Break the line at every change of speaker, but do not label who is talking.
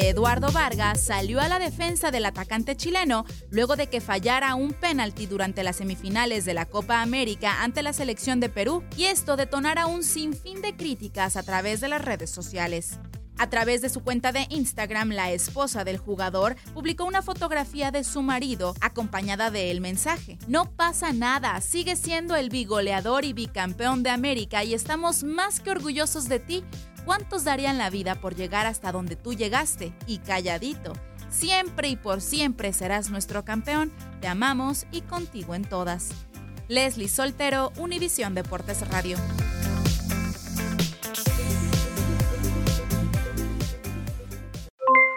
Eduardo Vargas, salió a la defensa del atacante chileno luego de que fallara un penalti durante las semifinales de la Copa América ante la selección de Perú y esto detonara un sinfín de críticas a través de las redes sociales. A través de su cuenta de Instagram, la esposa del jugador publicó una fotografía de su marido acompañada del mensaje. No pasa nada, sigue siendo el bigoleador y bicampeón de América y estamos más que orgullosos de ti. ¿Cuántos darían la vida por llegar hasta donde tú llegaste? Y calladito. Siempre y por siempre serás nuestro campeón. Te amamos y contigo en todas. Leslie Soltero, Univisión Deportes Radio.